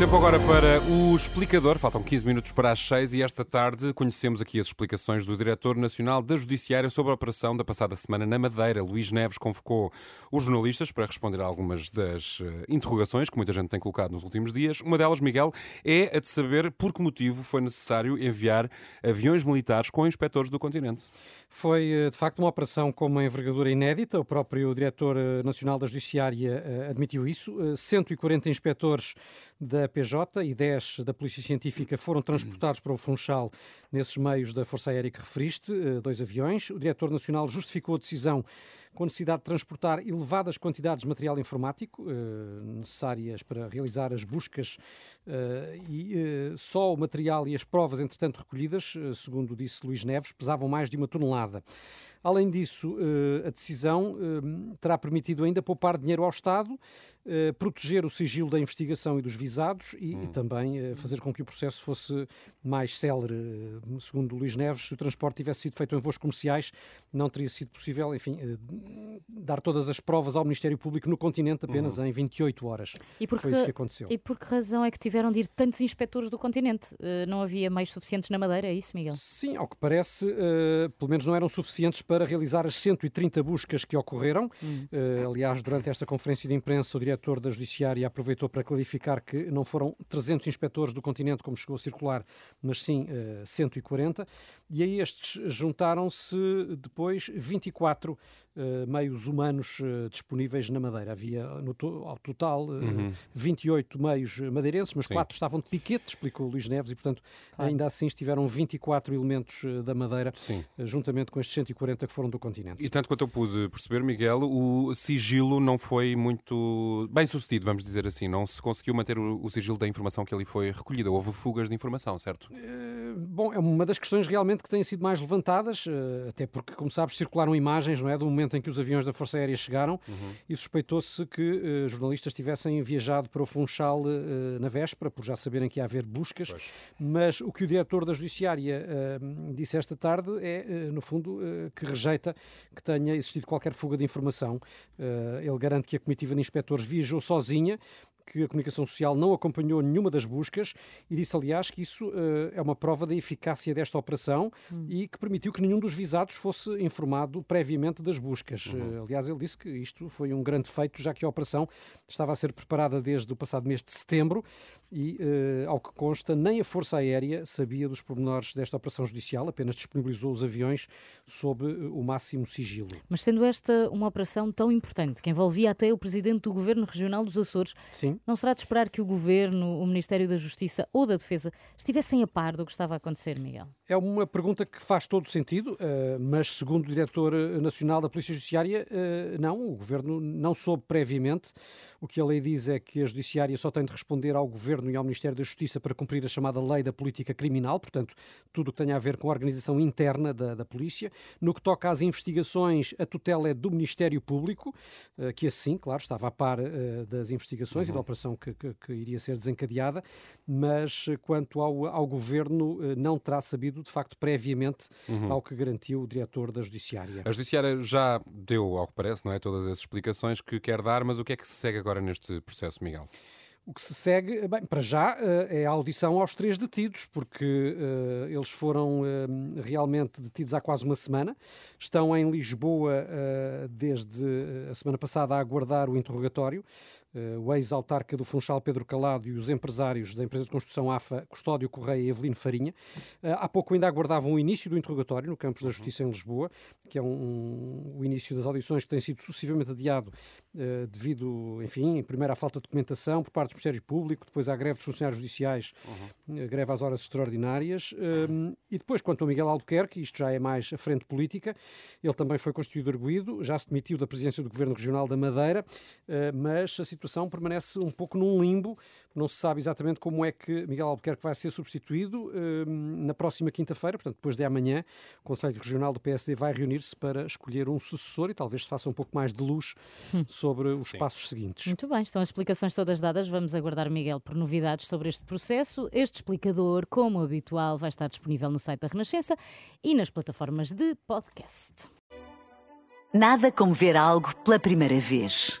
Tempo agora para o explicador. Faltam 15 minutos para as 6 e esta tarde conhecemos aqui as explicações do Diretor Nacional da Judiciária sobre a operação da passada semana na Madeira. Luís Neves convocou os jornalistas para responder a algumas das eh, interrogações que muita gente tem colocado nos últimos dias. Uma delas, Miguel, é a de saber por que motivo foi necessário enviar aviões militares com inspectores do continente. Foi, eh, de facto, uma operação com uma envergadura inédita. O próprio Diretor eh, Nacional da Judiciária admitiu isso. 140 inspectores da PJ e 10 da Polícia Científica foram transportados para o Funchal nesses meios da Força Aérea que referiste, eh, dois aviões. O Diretor Nacional justificou a decisão com a necessidade de transportar elevadas quantidades de material informático eh, necessárias para realizar as buscas eh, e só o material e as provas, entretanto, recolhidas, segundo disse Luís Neves, pesavam mais de uma tonelada. Além disso, a decisão terá permitido ainda poupar dinheiro ao Estado, proteger o sigilo da investigação e dos visados e, hum. e também fazer com que o processo fosse mais célere. Segundo Luís Neves, se o transporte tivesse sido feito em voos comerciais, não teria sido possível, enfim, dar todas as provas ao Ministério Público no continente apenas uhum. em 28 horas. E por Foi isso que aconteceu. E por que razão é que tiveram de ir tantos inspectores do continente? Uh, não havia meios suficientes na Madeira, é isso, Miguel? Sim, ao que parece, uh, pelo menos não eram suficientes para realizar as 130 buscas que ocorreram. Uhum. Uh, aliás, durante esta conferência de imprensa, o diretor da Judiciária aproveitou para clarificar que não foram 300 inspectores do continente, como chegou a circular, mas sim 140. E a estes juntaram-se depois 24 uh, meios humanos uh, disponíveis na Madeira. Havia no to ao total uh, uhum. 28 meios madeirenses, mas Sim. quatro estavam de piquete, explicou Luís Neves, e portanto claro. ainda assim estiveram 24 elementos da Madeira, juntamente com estes 140 que foram do continente. E tanto quanto eu pude perceber, Miguel, o sigilo não foi muito bem sucedido, vamos dizer assim. Não se conseguiu manter o, o sigilo da informação que ali foi recolhida. Houve fugas de informação, certo? Bom, é uma das questões realmente que têm sido mais levantadas, eh, até porque, como sabes, circularam imagens não é, do momento em que os aviões da Força Aérea chegaram uhum. e suspeitou-se que uh, jornalistas tivessem viajado para o Funchal uh, na véspera, por já saberem que ia haver buscas. Pois. Mas o que o diretor da Judiciária uh, disse esta tarde é, no fundo, que rejeita que tenha existido qualquer fuga de informação. ele garante que a comitiva de inspectores viajou sozinha que a comunicação social não acompanhou nenhuma das buscas e disse, aliás, que isso uh, é uma prova da eficácia desta operação hum. e que permitiu que nenhum dos visados fosse informado previamente das buscas. Uhum. Uh, aliás, ele disse que isto foi um grande feito, já que a operação estava a ser preparada desde o passado mês de setembro e, uh, ao que consta, nem a Força Aérea sabia dos pormenores desta operação judicial, apenas disponibilizou os aviões sob o máximo sigilo. Mas sendo esta uma operação tão importante, que envolvia até o presidente do Governo Regional dos Açores, Sim. Não será de esperar que o Governo, o Ministério da Justiça ou da Defesa estivessem a par do que estava a acontecer, Miguel? É uma pergunta que faz todo sentido, eh, mas segundo o Diretor Nacional da Polícia Judiciária, eh, não, o Governo não soube previamente. O que a lei diz é que a Judiciária só tem de responder ao Governo e ao Ministério da Justiça para cumprir a chamada Lei da Política Criminal, portanto, tudo o que tenha a ver com a organização interna da, da Polícia. No que toca às investigações, a tutela é do Ministério Público, eh, que assim, claro, estava a par das investigações uhum. e operação que, que, que, iria ser desencadeada, mas quanto ao, ao Governo, não terá sabido de facto, previamente uhum. ao que garantiu o diretor da Judiciária. A Judiciária já deu, ao que parece, não é, todas as explicações que quer dar, mas o que é que se segue agora neste processo, Miguel? O que se segue, bem, para já, eh, é a audição aos três detidos, porque uh, eles foram uh, realmente detidos há quase uma semana. Estão em Lisboa uh, desde a semana passada a aguardar o interrogatório. Eh, o ex-autarca do Funchal Pedro Calado e os empresários da empresa de construção AFA, Custódio Correia e Evelino Farinha. Eh, há pouco ainda aguardavam o início do interrogatório no Campos da uhum. Justiça em Lisboa, que é um, um, o início das audições que tem sido sucessivamente adiado uh, devido, enfim, primeiro à falta de documentação por parte do Ministério Público, depois à greve dos funcionários judiciais, uhum. greve às horas extraordinárias, uhum. e depois quanto ao Miguel Albuquerque, isto já é mais a frente política, ele também foi constituído arguído, já se demitiu da presidência do Governo Regional da Madeira, uh, mas a situação situação permanece um pouco num limbo. Não se sabe exatamente como é que Miguel Albuquerque vai ser substituído hum, na próxima quinta-feira, portanto, depois de amanhã, o Conselho Regional do PSD vai reunir-se para escolher um sucessor e talvez se faça um pouco mais de luz hum. sobre os Sim. passos seguintes. Muito bem, estão as explicações todas dadas. Vamos aguardar, Miguel, por novidades sobre este processo. Este explicador, como habitual, vai estar disponível no site da Renascença e nas plataformas de podcast. Nada como ver algo pela primeira vez.